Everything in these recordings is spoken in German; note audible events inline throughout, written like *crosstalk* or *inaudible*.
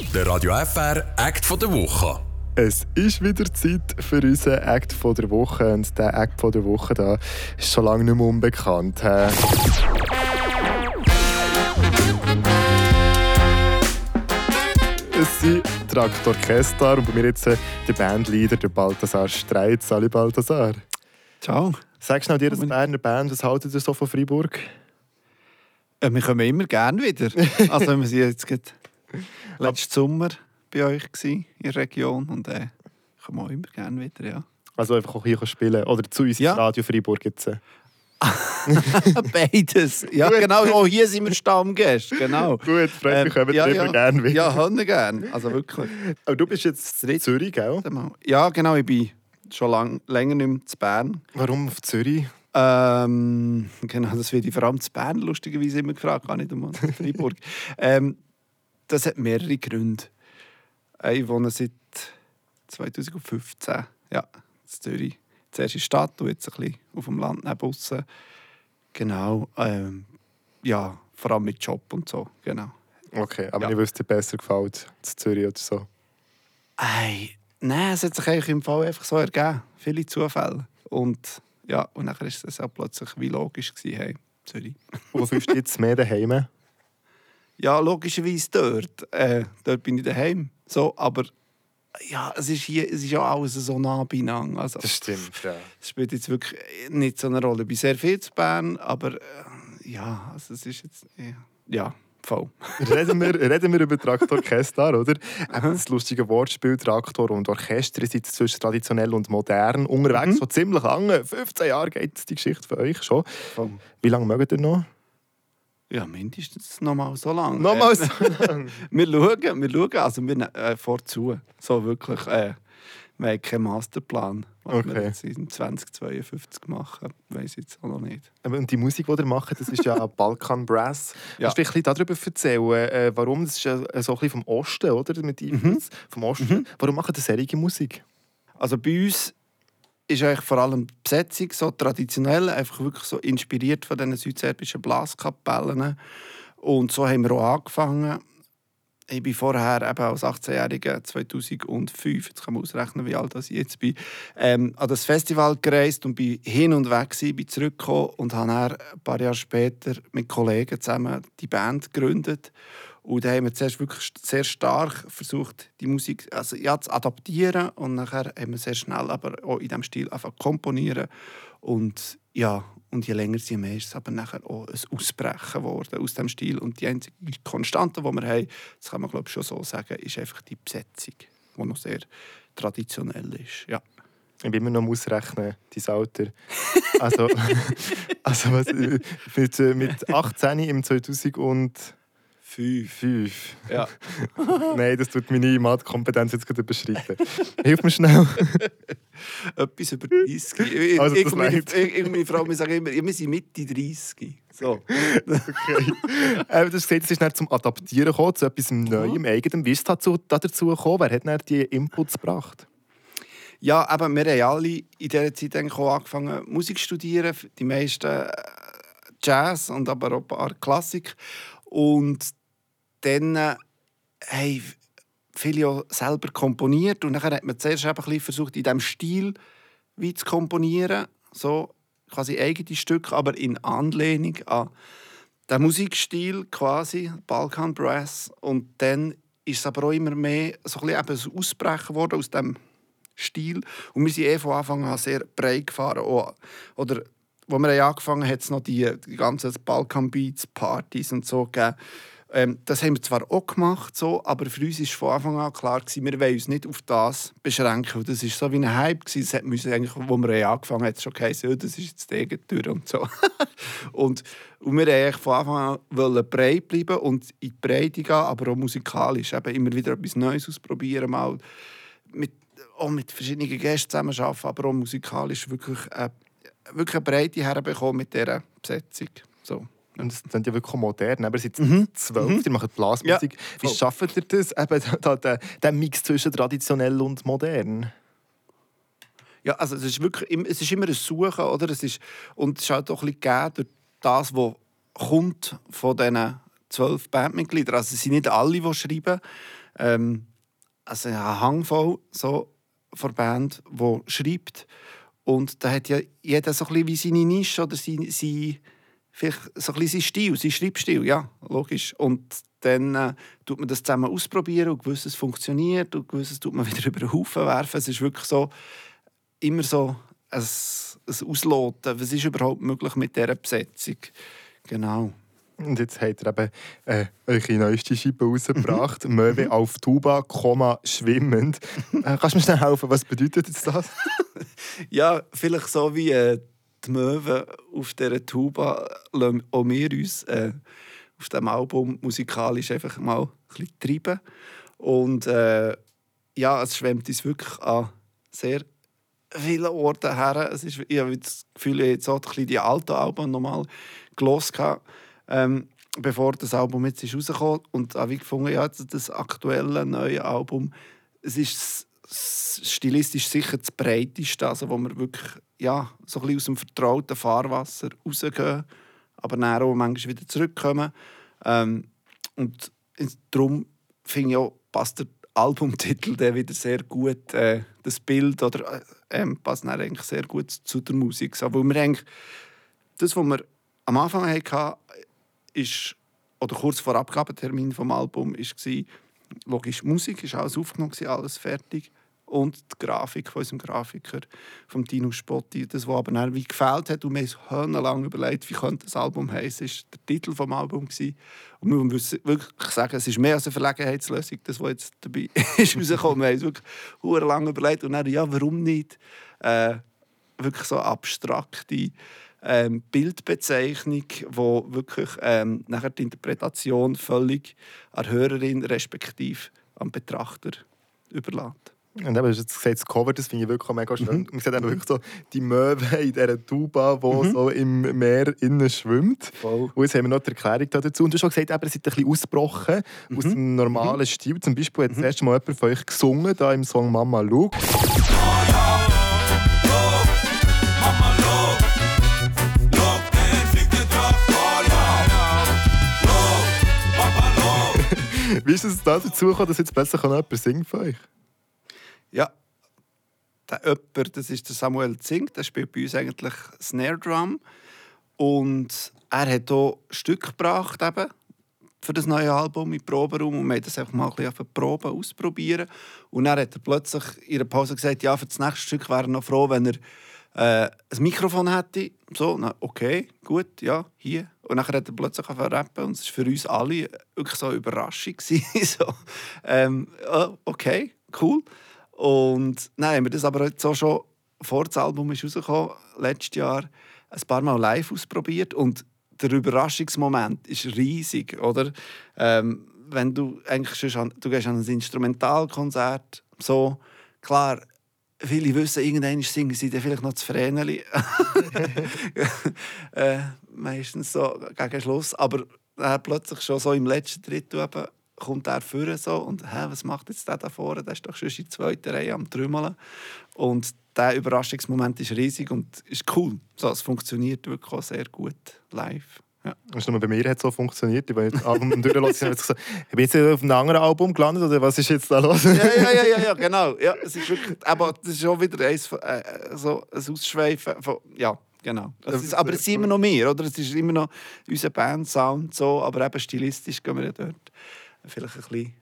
Der Radio FR Act von der Woche. Es ist wieder Zeit für unseren Act von der Woche und der Act von der Woche da ist schon lange nicht mehr unbekannt. Es sind Traktor Kestar und bei mir jetzt äh, der Bandleader, der Balthasar Streit. Sali Balthasar. Ciao. Sagst du noch dir als Berner Band, was haltet ihr so von Freiburg? Äh, wir kommen immer gerne wieder. *laughs* Also wir sind jetzt *laughs* letzten Sommer bei euch in der Region und äh, kommen auch immer gerne wieder, ja. Also einfach auch hier spielen oder zu uns Ja. ins Radio Freiburg jetzt. *laughs* Beides. Ja, genau. Auch hier sind wir Stammgäste, genau. *laughs* Gut, freut mich, Ähm, ja, immer ja. gerne wieder. Ja, hören gerne. Also wirklich. Aber du bist jetzt in Zürich, gell? Ja, genau. Ich bin schon lang, länger nicht mehr zu Bern. Warum auf Zürich? Ähm, genau, das wird ich vor allem zu Bern lustigerweise immer gefragt, gar nicht um Freiburg. ähm, das hat mehrere Gründe. Äh, Ich wohne seit 2015 ja, in Zürich. Zuerst in der Stadt und jetzt ein bisschen auf dem Land neben aussen. Genau. Ähm, ja, vor allem mit Job und so. Genau. Okay, aber Ja. ich wüsste, dir besser gefällt zu Zürich oder so. Ei, nein, es hat sich eigentlich im Fall einfach so ergeben. Viele Zufälle. Und ja, und dann ist es auch plötzlich wie logisch gewesen, hey, Zürich. Und Wo fühlst du jetzt mehr daheim? *laughs* Ja, logischerweise dort. Äh, dort bin ich daheim. So, aber ja, es ist hier es ist ja alles so nah beieinander. Also, stimmt, ja. es spielt jetzt wirklich nicht so eine Rolle. Ich bin sehr viel zu Bern, aber äh, ja, also es ist jetzt ja, ja voll. *laughs* reden, wir, reden wir über Traktor Kestar, oder? Das lustige Wortspiel Traktor und Orchester seid zwischen traditionell und modern unterwegs. So ziemlich lange, 15 Jahre geht die Geschichte für euch schon. voll. Wie lange mögt ihr noch? Ja, mindestens noch mal so lange. Nochmals Äh, so *laughs* lang. wir schauen, wir schauen, also wir ne- äh, vorzu. So wirklich, äh, wir haben keinen Masterplan. Was Okay. wir jetzt in 2052 machen, weiß ich jetzt auch noch nicht. Aber Und die Musik, die ihr macht, das ist ja *laughs* Balkan Brass. Ja. Kannst du ein bisschen darüber erzählen, äh, warum? Das ist ja so ein bisschen vom Osten, oder? Mit Einfluss vom Osten. Warum macht ihr solche Musik? Also bei uns ist eigentlich vor allem die Besetzung so traditionell, einfach wirklich so inspiriert von diesen südserbischen Blaskapellen. Und so haben wir auch angefangen. Ich bin vorher eben als 18-Jähriger 2005, jetzt kann man ausrechnen, wie alt ich jetzt bin, ähm, an das Festival gereist und bin hin und weg gewesen, bin zurückgekommen und habe dann ein paar Jahre später mit Kollegen zusammen die Band gegründet. Und da haben wir zuerst wirklich sehr stark versucht, die Musik also, ja, zu adaptieren. Und nachher haben wir sehr schnell aber auch in diesem Stil einfach komponieren. Und ja, und je länger sie mehr ist es aber nachher auch ein Ausbrechen geworden aus dem Stil. Und die einzige Konstante, die wir haben, das kann man glaube ich schon so sagen, ist einfach die Besetzung, die noch sehr traditionell ist. Ja. Ich bin immer noch ausrechnen, dein Alter. Also, *laughs* also was, äh, mit, äh, mit 18 im 2005. Fünf. Ja. *laughs* Nein, das tut meine Mathkompetenz jetzt gerade überschreiten. Hilf mir schnell. *laughs* Etwas über 30. Also, das reicht. irgendwie Frau, sagen immer, wir sind Mitte 30. So. Okay. äh, du hast gesagt, es ist dann zum Adaptieren gekommen, zu etwas Neuem, Eigenem. Wie ist es dazu, da dazu gekommen? Wer hat dann die Inputs gebracht? Ja, eben, wir haben alle in dieser Zeit angefangen Musik zu studieren. Die meisten äh, Jazz und aber auch ein paar Klassik. Und dann äh, haben viele auch selber komponiert. Und dann hat man zuerst ein bisschen versucht, in diesem Stil wie zu komponieren. So quasi eigene Stücke, aber in Anlehnung an den Musikstil quasi, Balkan Brass. Und dann ist es aber auch immer mehr so ein bisschen eben Ausbrechen worden aus dem Stil. Und wir sind eh von Anfang an sehr breit gefahren. Auch, oder, wo wir angefangen haben, hat es noch die, die ganzen Balkan Beats, Partys und so gegeben. Ähm, das haben wir zwar auch gemacht, so, aber für uns war von Anfang an klar, gewesen, wir wollen uns nicht auf das beschränken. Das war so wie ein Hype. Gewesen. Das hat müssen eigentlich, wo wir angefangen haben, schon geheißen, ja, das ist jetzt die Egentür und so. *laughs* und, und wir wollten von Anfang an breit bleiben und in die Breite gehen, aber auch musikalisch. Eben immer wieder etwas Neues ausprobieren, mal mit, auch mit verschiedenen Gästen zusammenarbeiten, aber auch musikalisch wirklich, äh, wirklich eine Breite herbekommen mit dieser Besetzung. So. Und das sind ja wirklich modern. Aber seit Mhm. zwölf, ihr macht Blasmusik. Wie voll. schafft ihr das, eben, da, da, den Mix zwischen traditionell und modern? Ja, also es ist wirklich es ist immer ein Suchen, oder? Es ist, und es ist halt auch ein bisschen gegeben durch das, was kommt von diesen zwölf Bandmitglieder. Also es sind nicht alle, die schreiben. Ähm, also ein Hangvoll so von Band, die schreibt. Und da hat ja jeder so ein bisschen wie seine Nische oder sein, sein, vielleicht so ein bisschen sein Stil, sein Schreibstil, ja, logisch. Und dann äh, tut man das zusammen ausprobieren und gewisses funktioniert und gewisses tut man *laughs* wieder über den Haufen werfen. Es ist wirklich so, immer so ein, ein Ausloten, was ist überhaupt möglich mit dieser Besetzung. Genau. Und jetzt habt ihr eben äh, eure neueste Scheibe rausgebracht. Mhm. Möwe auf Tuba, Komma, schwimmend. *laughs* Äh, kannst du mir schnell helfen, was bedeutet jetzt das? *laughs* ja, vielleicht so wie äh, die Möwe auf dieser Tuba lassen auch wir uns äh, auf diesem Album musikalisch einfach mal ein bisschen treiben. Und äh, ja, es schwemmt uns wirklich an sehr vielen Orten her. Es ist, ich habe das Gefühl, ich habe jetzt auch die alten Alben nochmal gelesen ähm, bevor das Album jetzt ist rausgekommen und habe ich gefunden, ja, das aktuelle neue Album, es ist stilistisch sicher das breiteste, also wo wir wirklich ja, so ein bisschen aus dem vertrauten Fahrwasser rausgehen, aber dann auch manchmal wieder zurückkommen. Ähm, und darum finde ich auch, passt der Albumtitel der wieder sehr gut, äh, das Bild oder äh, ähm, passt eigentlich sehr gut zu der Musik. So, weil wir eigentlich, das, was wir am Anfang hatten, ist, oder kurz vor Abgabetermin vom Album, war, logisch, Musik ist alles aufgenommen, alles fertig. Und die Grafik von unserem Grafiker, von Tino Spotti, das, was aber dann wie gefällt hat. Und wir haben lang überlegt, wie könnte das Album heißen. War der Titel des Albums. Und wir müssen wirklich sagen, es ist mehr als eine Verlegenheitslösung, das, was jetzt dabei *laughs* ist rausgekommen. Wir haben es wirklich lange überlegt. Und dann, ja, warum nicht äh, wirklich so abstrakte ähm, Bildbezeichnung, wo wirklich ähm, nachher die Interpretation völlig an Hörerin respektive am Betrachter überlässt. Und eben, du hast gesagt, das Cover, das finde ich wirklich mega schön. Mhm. Man sieht eben wirklich so die Möwe in dieser Tuba, die mhm. so im Meer innen schwimmt. Voll. Und jetzt haben wir noch die Erklärung dazu. Und du hast schon gesagt, eben, ihr seid ein bisschen ausgebrochen mhm. aus dem normalen mhm. Stil. Zum Beispiel hat das mhm. erste Mal jemand von euch gesungen, da im Song «Mama Look». *laughs* Wie ist es dazu gekommen, dass jetzt plötzlich jemand singt von euch? Ja, der jemand, das ist der Samuel Zink, der spielt bei uns eigentlich Snare Drum. Und er hat hier Stück gebracht eben für das neue Album im Proberaum und wir haben das einfach mal ein bisschen auf Probe ausprobieren. Und dann hat er plötzlich in der Pause gesagt, ja, für das nächste Stück wäre er noch froh, wenn er äh, ein Mikrofon hätte. So, na, okay, gut, ja, hier. Und dann hat er plötzlich angefangen rappen und es war für uns alle wirklich so eine Überraschung. *laughs* so, ähm, okay, cool. Und dann haben wir das aber jetzt auch schon vor das Album ist rausgekommen, letztes Jahr, ein paar Mal live ausprobiert und der Überraschungsmoment ist riesig, oder? Ähm, wenn du eigentlich an, du gehst an ein Instrumentalkonzert, so, klar, viele wissen, irgendwann singen sie dann vielleicht noch zu Vreneli. *laughs* äh, meistens so gegen Schluss, aber äh, plötzlich schon so im letzten Drittel eben kommt er vorne so und hä, was macht jetzt der da vorne? Der ist doch schon in der zweiten Reihe am Trümmeln. Und der Überraschungsmoment ist riesig und ist cool. So, es funktioniert wirklich auch sehr gut live. Ja. Du, bei mir hat es so funktioniert. Ich *laughs* bin jetzt Album durchgelassen und gesagt, ich bin jetzt auf einem anderen Album gelandet oder was ist jetzt da los? ja, ja, ja, ja, ja, genau. Ja, es ist wirklich, aber das ist schon wieder eins, äh, so ein Ausschweifen von, ja, genau. Ist, aber es sind immer noch mehr, oder? Es ist immer noch unser Band-Sound so, aber eben stilistisch gehen wir ja dort vielleicht ein bisschen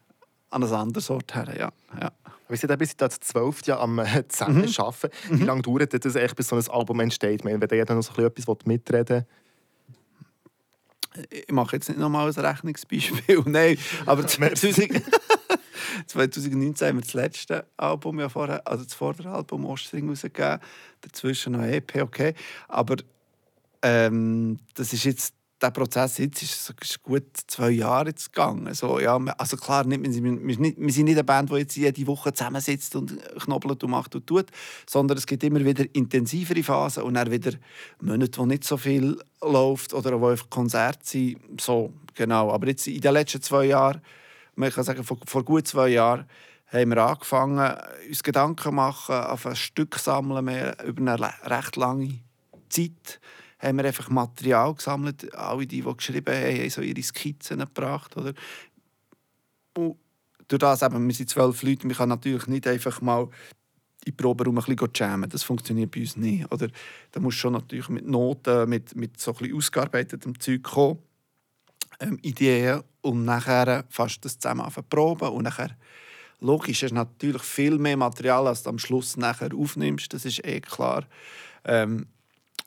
an ein anderes Ort her. Ja. Ja. Wir sind bis das zwölf Jahre am äh, zusammen mhm. arbeiten. Wie mhm. lange dauert das eigentlich, bis so ein Album entsteht? Wenn jeder noch so etwas mitreden Ich mache jetzt nicht nochmal ein Rechnungsbeispiel, *laughs* nein, aber *laughs* 2000, 2019 *laughs* haben wir das letzte Album ja vorher, also das Vorderalbum Ostring rausgegeben, dazwischen noch EP, okay, aber ähm, das ist jetzt der Prozess jetzt ist, ist gut zwei Jahre jetzt gegangen. So, ja, also klar, nicht, wir, wir sind nicht eine Band, die jetzt jede Woche zusammensitzt und knobelt und macht und tut, sondern es gibt immer wieder intensivere Phasen und dann wieder Monate, wo nicht so viel läuft oder wo Konzerte sind. So, genau. Aber jetzt in den letzten zwei Jahren, man kann sagen, vor, vor gut zwei Jahren, haben wir angefangen, uns Gedanken zu machen, auf ein Stück sammeln, mehr über eine recht lange Zeit haben wir einfach Material gesammelt. Alle, die, die geschrieben haben, haben so ihre Skizzen gebracht. Oder? Und durch das eben, wir sind zwölf Leute, man kann natürlich nicht einfach mal in Proberaum ein bisschen jammen. Das funktioniert bei uns nicht. Oder da musst schon natürlich mit Noten, mit, mit so ein ausgearbeitetem Zeug kommen, ähm, Ideen und nachher fast das zusammen proben und nachher logisch, ist natürlich viel mehr Material, als du am Schluss nachher aufnimmst, das ist eh klar. Ähm,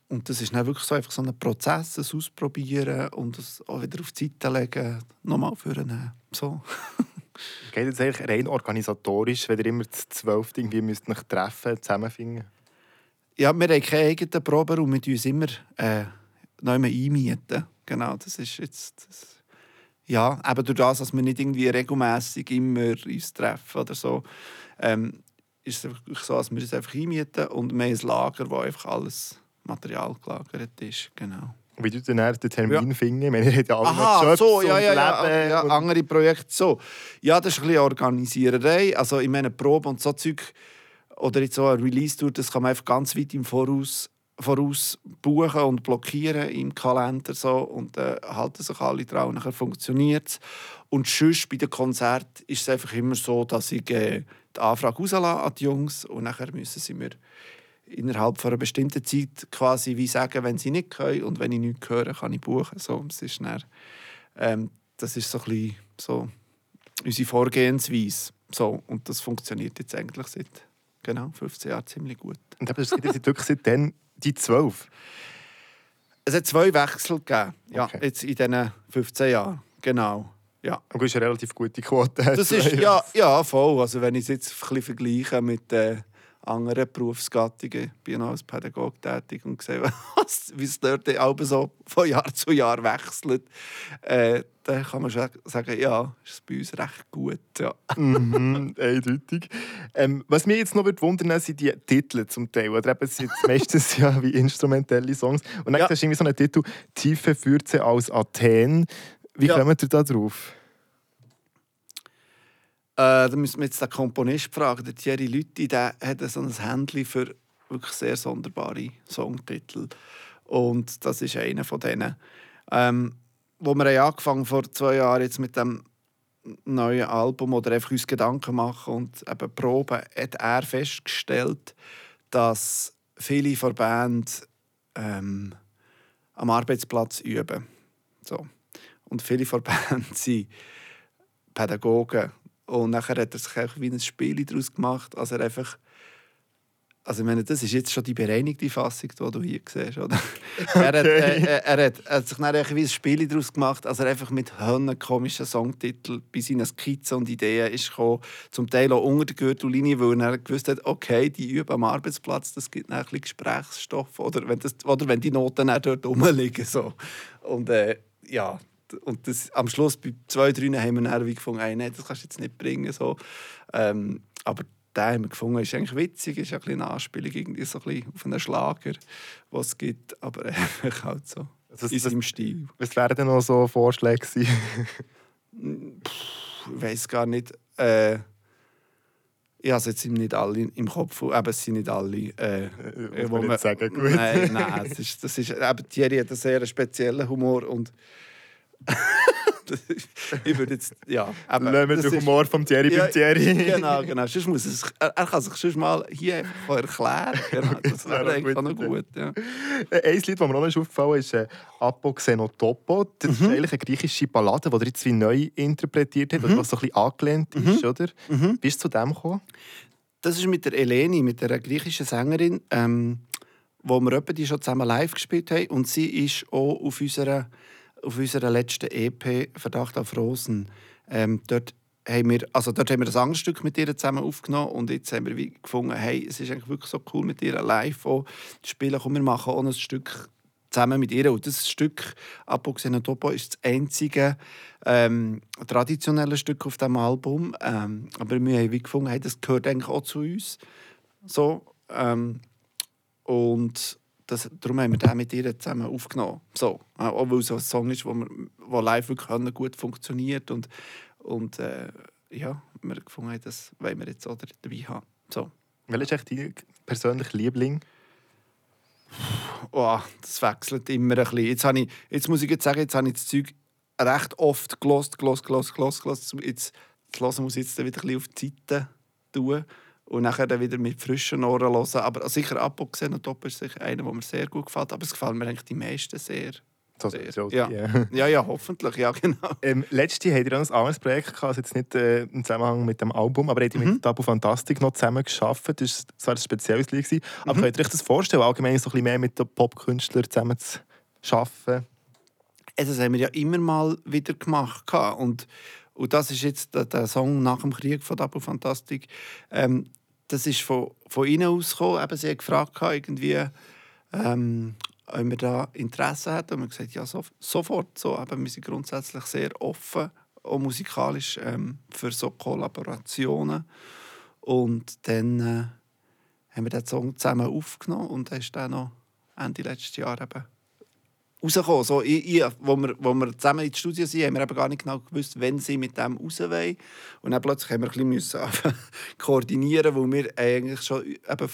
und das ist dann wirklich so, einfach so ein Prozess, das Ausprobieren und das auch wieder auf die Seite legen, nochmal führen. So. *laughs* Geht es eigentlich rein organisatorisch, wenn ihr immer zu zwölf irgendwie müsst euch treffen, zusammenfinden? Ja, wir haben keinen eigenen Proberaum, wir uns immer äh, neu einmieten. Genau, das ist jetzt... Das ja, eben durch das, dass wir nicht irgendwie regelmäßig immer uns treffen oder so, ähm, ist es wirklich so, dass wir es einfach einmieten und wir haben ein Lager, wo einfach alles Material gelagert ist. Genau. Wie du dann den Termin ja. finden? Ich meine, ihr habt ja alle Aha, Jobs so, ja, ja, ja, ja, andere Projekte so. Ja, das ist ein bisschen Organisiererei. Also ich meine, Probe und so Zeug oder jetzt so ein Release-Tour, das kann man einfach ganz weit im Voraus voraus buchen und blockieren im Kalender so und äh, halten sich alle dran und dann funktioniert es. Und sonst bei den Konzerten ist es einfach immer so, dass ich äh, die Anfrage rauslasse an die Jungs und nachher müssen sie mir innerhalb von einer bestimmten Zeit quasi wie sagen, wenn sie nicht können und wenn ich nichts höre, kann ich buchen. So, das, ist dann, ähm, das ist so ein bisschen so unsere Vorgehensweise. So, und das funktioniert jetzt eigentlich seit genau, 15 Jahren ziemlich gut. Und das geht jetzt wirklich seitdem die zwölf? Es hat zwei Wechsel gegeben, ja, okay. jetzt in diesen 15 Jahren. Genau. Ja. Und du hast eine relativ gute Quote. Das ist, *laughs* ja, ja, voll. Also wenn ich es jetzt ein bisschen vergleiche mit den anderen Berufsgattungen, bin ich noch als Pädagoge tätig und sehe, *laughs* wie es dort auch so von Jahr zu Jahr wechselt. Äh, dann kann man schon sagen, ja, ist es bei uns recht gut. Ja. mhm, eindeutig. Ähm, was mich jetzt noch wundern sind die Titel zum Teil. Oder eben sind *laughs* meistens ja wie instrumentelle Songs. Und dann ja. hast du irgendwie so einen Titel «Tiefe Fürze aus Athen». Wie ja. kommt ihr da drauf? Äh, da müssen wir jetzt den Komponist fragen. Der Thierry Lütti der hat so ein Händchen für wirklich sehr sonderbare Songtitel. Und das ist einer von denen. Ähm, wo wir haben angefangen vor zwei Jahren jetzt mit dem neuen Album oder einfach uns Gedanken machen und eben proben, hat er festgestellt, dass viele von Band ähm, am Arbeitsplatz üben. So. Und viele von Band sind Pädagogen. Und nachher hat er sich auch wie ein Spiel daraus gemacht, als er einfach also ich meine, das ist jetzt schon die bereinigte Fassung, die du hier siehst, oder? Okay. *laughs* er, hat, äh, er, hat, er hat sich dann wie ein Spiel daraus gemacht, also er einfach mit komischen Songtiteln bei seinen Skizzen und Ideen ist gekommen, zum Teil auch unter der Gürtellinie, weil er gewusst hat, okay, die üben am Arbeitsplatz, das gibt ein bisschen Gesprächsstoff, oder wenn, das, oder wenn die Noten dann dort rumliegen. So. Und äh, ja, und das, am Schluss bei zwei, drei haben wir dann wie gefunden, hey, nein, das kannst du jetzt nicht bringen. So. Ähm, aber den haben wir gefunden, ist eigentlich witzig, ist ein bisschen eine Anspielung irgendwie so ein bisschen auf einen Schlager, was es gibt, aber *laughs* einfach halt so also in seinem Stil. Was wären denn noch so Vorschläge ich weiß gar nicht. Äh, ich habe jetzt nicht alle im Kopf, aber es sind nicht alle. Äh, *laughs* äh, wo man, sagen, gut. Nein, nein, das ist, das ist, aber Thierry hat einen sehr speziellen Humor und ich würde jetzt, ja. Aber Lassen den Humor vom Thierry ja, beim Thierry. Genau, genau. Sonst muss es, er, er kann sich schon mal hier einfach erklären. *laughs* Genau, das wäre eigentlich auch noch gut. Ja. Äh, ein Lied, das mir auch noch aufgefallen ist, äh, «Apo Xenotopo». Das mhm. ist eigentlich eine griechische Ballade, die er jetzt wie neu interpretiert hat, mhm. was so ein bisschen angelehnt ist, mhm. oder? Mhm. Bist du zu dem gekommen? Das ist mit der Eleni, mit der griechischen Sängerin, ähm, wo wir die schon zusammen live gespielt haben. Und sie ist auch auf unserer auf unserer letzten EP Verdacht auf Rosen. Ähm, dort haben wir, also dort haben wir das Angststück mit ihr zusammen aufgenommen und jetzt haben wir gefunden, hey, es ist eigentlich wirklich so cool mit ihr live zu spielen. Komm, wir machen auch ein Stück zusammen mit ihr. Und das Stück Apoxenotopo ist das einzige ähm, traditionelle Stück auf dem Album. Ähm, aber wir haben gefunden, hey, das gehört eigentlich auch zu uns. So, ähm, und das, darum haben wir den mit ihr zusammen aufgenommen. So, auch weil es ein Song ist, der live wirklich gut funktioniert und, und äh, ja, wir gefunden haben, das wollen wir jetzt auch dabei haben. So. Welcher ist dein persönlicher Liebling? Oh, das wechselt immer ein bisschen. Jetzt, habe ich, jetzt muss ich jetzt sagen, jetzt habe ich das Zeug recht oft gelost, gelost, gelost, gelost, gelost. Jetzt, das Hören muss ich jetzt wieder ein bisschen auf die Seite tun und nachher dann wieder mit frischen Ohren hören. Aber sicher Apoxenotop ist sicher einer, der mir sehr gut gefällt. Aber es gefallen mir eigentlich die meisten sehr. So, so, ja. ja. *laughs* ja, ja, hoffentlich, ja genau. Ähm, letztes Jahr habt ihr auch ein anderes Projekt gehabt, also jetzt nicht äh, im Zusammenhang mit dem Album, aber ihr Mhm. mit Tabu Fantastik noch zusammen geschafft. Das war ein spezielles Lied, gewesen, aber Mhm. könnt ihr euch das vorstellen, allgemein so ein bisschen mehr mit den Popkünstlern zusammen zu arbeiten? Also, Das haben wir ja immer mal wieder gemacht. Und, und das ist jetzt der, der Song nach dem Krieg von Tabu Fantastik. Ähm, das ist von, von ihnen ausgekommen. Eben, sie haben gefragt, irgendwie, ähm, ob wir da Interesse hätten. Und wir haben gesagt, ja, so, sofort. So, eben, wir sind grundsätzlich sehr offen, auch musikalisch, ähm, für so Kollaborationen. Und dann äh, haben wir den Song zusammen aufgenommen und dann ist dann noch Ende letztes Jahr eben rausgekommen. So, ich, ich, wo, wir, wo wir zusammen ins Studio sind, haben wir eben gar nicht genau gewusst, wenn sie mit dem raus wollen. Und dann plötzlich haben wir ein bisschen *laughs* koordinieren, weil wir eigentlich schon eben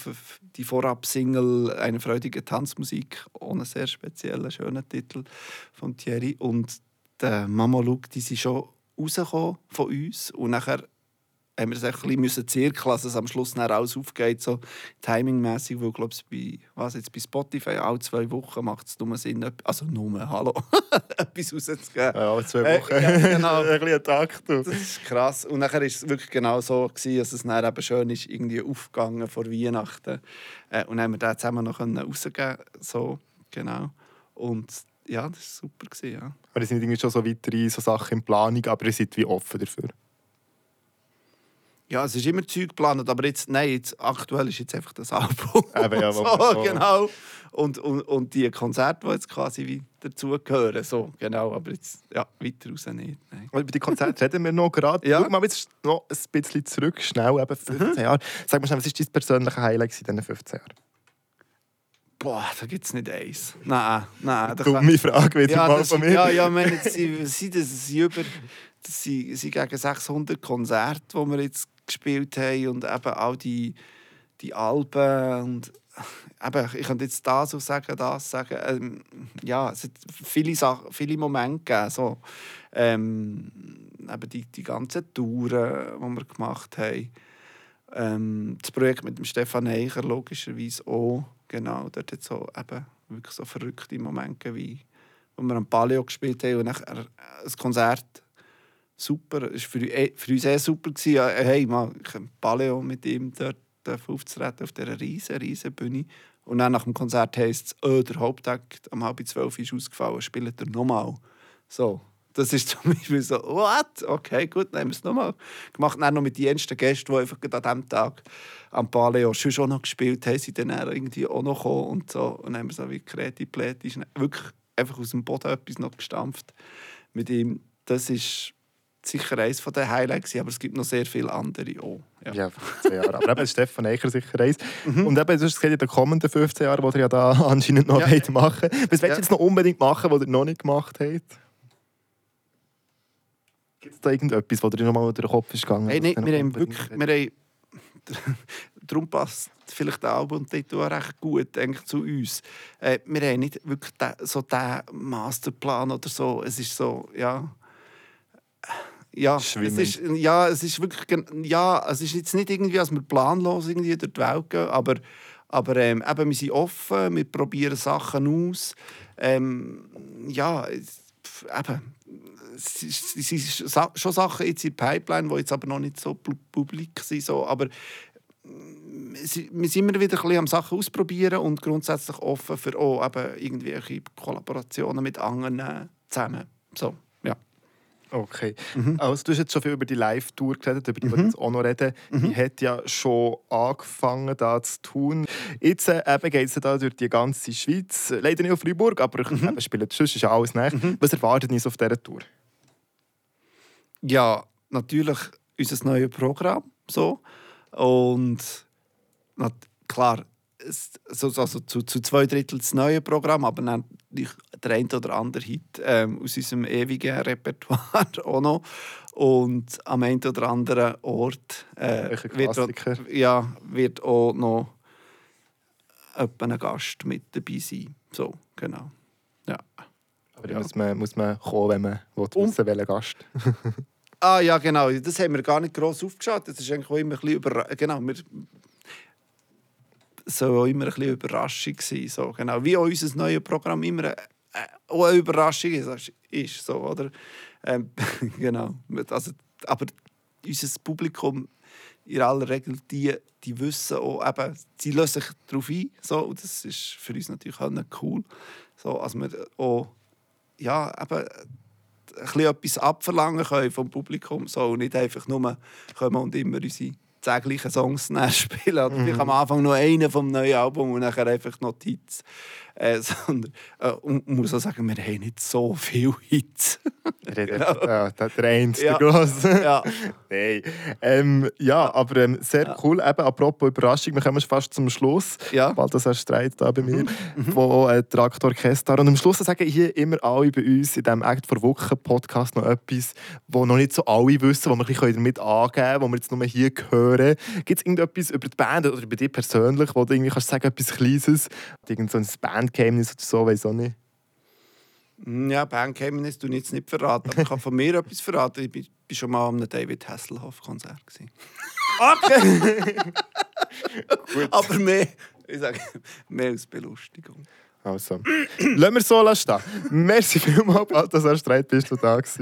die Vorab-Single «Eine freudige Tanzmusik» ohne sehr speziellen, schönen Titel von Thierry und der Mama Luke, die sind schon rausgekommen von uns und nachher haben wir es ein bisschen müssen zirkeln, dass es am Schluss dann alles aufgeht, so timingmäßig, weil glaube bei, was jetzt bei Spotify alle zwei Wochen macht es nur Sinn, etwas- also nur, hallo, *laughs* etwas rauszugeben. Ja, alle zwei Äh, Wochen. ja, genau. *laughs* ein bisschen ein Takt. Das ist krass. Und nachher war es wirklich genau so, gewesen, dass es dann eben schön ist, irgendwie aufgegangen vor Weihnachten. Äh, und dann haben wir den zusammen noch rausgeben so genau. Und ja, das war super. Gewesen, ja. Aber es sind irgendwie schon so weitere so Sachen in Planung, aber ihr seid wie offen dafür. Ja, es ist immer Zeug geplant, aber jetzt, nein, jetzt, aktuell ist jetzt einfach das Album. *laughs* Eben, ja, *laughs* wo so, so- genau. Und, und, und die Konzerte, die jetzt quasi wie dazugehören, so, genau. Aber jetzt, ja, weiter raus nicht. Nein. Über die Konzerte reden wir noch gerade. *laughs* Ja. Schau mal jetzt noch ein bisschen zurück, schnell, eben 15 Jahre. Sag mal schnell, was war dein persönliches Highlight in diesen 15 Jahren? Boah, da gibt es nicht eins. Nein, nein. da kann- Dumme Frage wieder ja, mal das, von mir. ja, ja, ich meine, sie, sie, das sind über das sind, sind gegen 600 Konzerte, die wir jetzt gespielt haben und eben all die, die Alben und *laughs* eben, ich könnte jetzt das auch sagen, das sagen. Ähm, ja, es hat viele, Sachen, viele Momente gegeben, so. ähm, eben die, die ganzen Touren, die wir gemacht haben. Ähm, das Projekt mit dem Stefan Eicher logischerweise auch. Genau, dort hat so eben wirklich so verrückte Momente wie wo wir am Paleo gespielt haben und ein Konzert super, es war für, eh- für uns sehr super. Ja, hey, mal, ich habe Paleo mit ihm dort aufzutreten auf dieser riesen, riesen Bühne und dann nach dem Konzert heisst es, oh, der Hauptakt am halb zwölf ist ausgefallen, spielt er nochmal. So, das ist *laughs* zum Beispiel so, what? Okay, gut, haben wir es nochmal gemacht. Dann noch mit den ersten Gästen, die einfach an diesem Tag am Paleo schon schon noch gespielt haben, sind dann irgendwie auch noch gekommen und so. Und dann haben wir so wie Kreti ist wirklich einfach aus dem Boden etwas noch gestampft mit ihm. Das ist sicher eines der Highlights, aber es gibt noch sehr viele andere auch. Ja. Ja, 15 Jahre. Aber eben Stefan Eicher sicher eins. Mhm. Und eben, hast gesagt, in den kommenden 15 Jahren, die ihr ja da *laughs* anscheinend noch Ja. wollt machen Was willst du Ja. jetzt noch unbedingt machen, was ihr noch nicht gemacht habt? Gibt es da irgendetwas, was dir noch mal durch den Kopf ist gegangen? Hey, nein, ihr wir haben wirklich, wir haben, *laughs* darum passt vielleicht der Albumtitel auch recht gut eigentlich zu uns. Äh, wir haben nicht wirklich den, so den Masterplan oder so. Es ist so, ja... Ja, es ist, ja, es ist wirklich, ja, es ist jetzt nicht irgendwie, als wir planlos irgendwie durch die Welt gehen, aber, aber ähm, eben, wir sind offen, wir probieren Sachen aus. Ähm, ja, pf, eben, es ist- es sind schon Sachen jetzt in der Pipeline, die jetzt aber noch nicht so pu- publik sind, so, aber mm, wir sind immer wieder ein bisschen am Sachen ausprobieren und grundsätzlich offen für auch eben irgendwelche Kollaborationen mit anderen zusammen. So. Okay. Mhm. Also, du hast jetzt schon viel über die Live-Tour geredet, über die wir jetzt auch noch reden. Mhm. Die hat ja schon angefangen, da zu tun. Jetzt äh, geht es da durch die ganze Schweiz. Leider nicht auf Freiburg, aber Mhm. eben, spielen sonst ist ja alles nach. Was erwartet ihr auf dieser Tour? Ja, natürlich unser neues Programm. So. Und na, klar, es, so, also zu, zu zwei Drittel das neue Programm, aber dann der ein oder andere Hit ähm, aus unserem ewigen Repertoire *laughs* auch noch. Und am einen oder anderen Ort äh, wird, auch, ja, wird auch noch ein Gast mit dabei sein. So, genau. Ja. Aber ja. muss, man, muss man kommen, wenn man will, wissen welcher Gast. *laughs* ah ja, genau. Das haben wir gar nicht gross aufgeschaut. Das ist eigentlich auch immer ein bisschen über... Genau, wir soll auch immer ein bisschen Überraschung sein. So, genau. Wie auch unser neues Programm immer auch eine Überraschung ist. ist so, oder? Ähm, *laughs* genau. Also, aber unser Publikum in aller Regel die, die wissen auch, eben, sie lösen sich darauf ein. So, und das ist für uns natürlich auch nicht cool. So, also wir auch ja, eben, ein bisschen etwas abverlangen können vom Publikum so, und nicht einfach nur kommen und immer unsere zehn gleichen Songs *laughs* spielen. Oder vielleicht mhm. am Anfang noch einen vom neuen Album und nachher einfach Notiz. Äh, *laughs* sondern, äh, und muss auch sagen, wir haben nicht so viele Hits. *laughs* genau. ja, der einzige ja. groß. ja. Nein. Ähm, ja, aber ähm, sehr ja. cool. Eben, apropos Überraschung, wir kommen fast zum Schluss. Ja. Bald das Streit da bei mir, mhm. mhm. wo äh, Traktorchester. Und am Schluss sagen hier immer alle bei uns in diesem Act vor Wochen Podcast noch etwas, wo noch nicht so alle wissen, wo wir ein bisschen damit angeben können, wo wir jetzt nur hier hören. Gibt es irgendetwas über die Band oder über dich persönlich, wo du irgendwie kannst sagen, etwas Kleines, irgend so ein Band Bandgeheimnis oder so, weiß auch nicht. Hm, ja, Bandgeheimnis tue ich jetzt nicht verraten. Aber ich kann von mir *laughs* etwas verraten. Ich war schon mal am David Hasselhoff-Konzert. Okay! *laughs* aber mehr, ich sage, mehr als Belustigung. Also, lassen wir so stehen. Merci vielmals, dass du Streit bist du da warst.